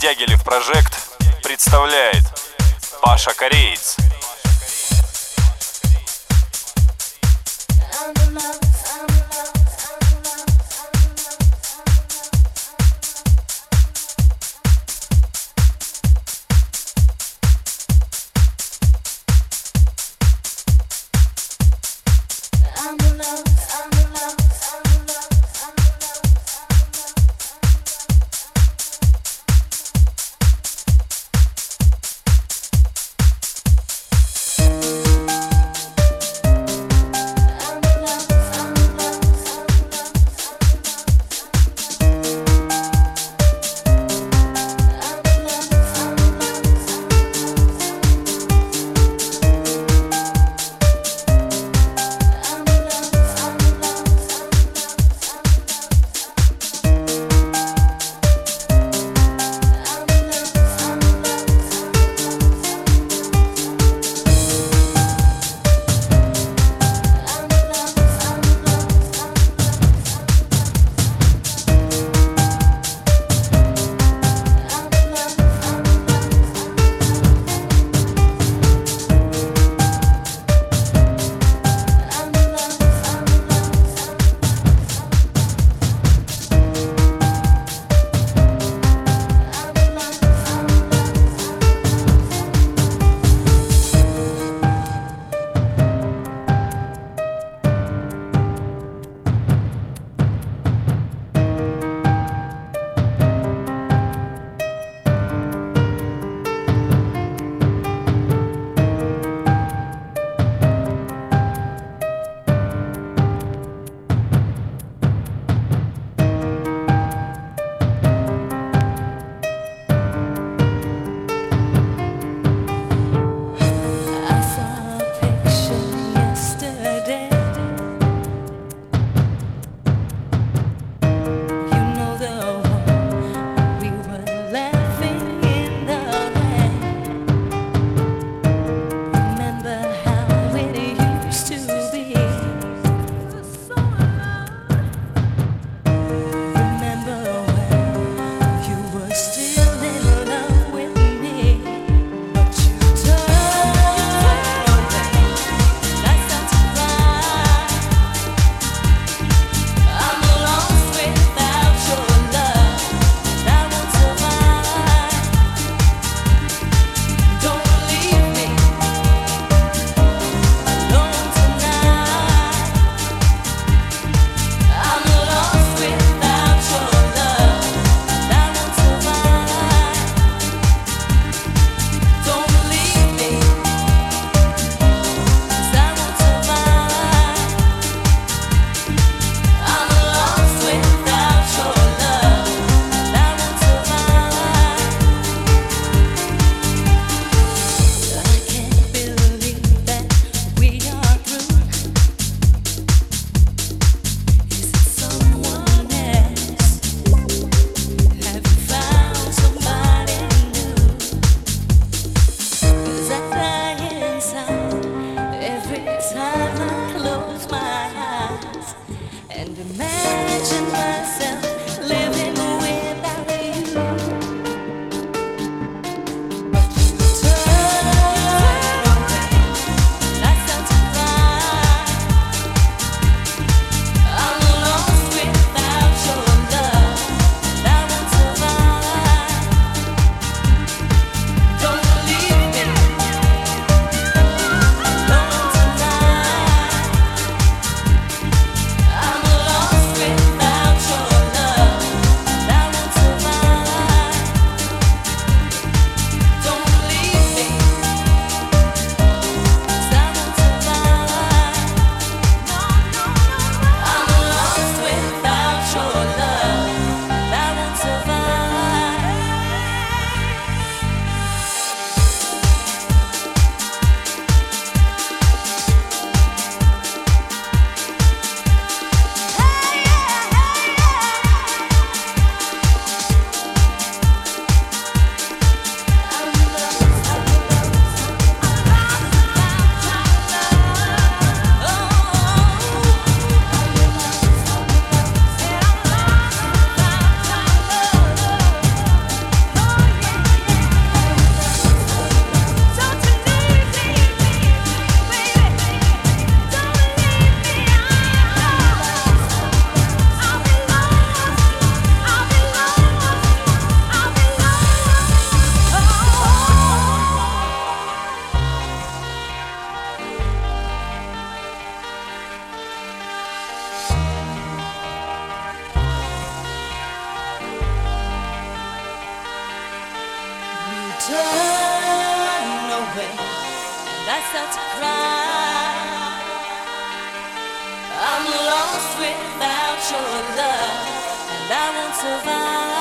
Дягилев Прожект представляет Паша Кореец. Imagine. Without your love, and I won't survive.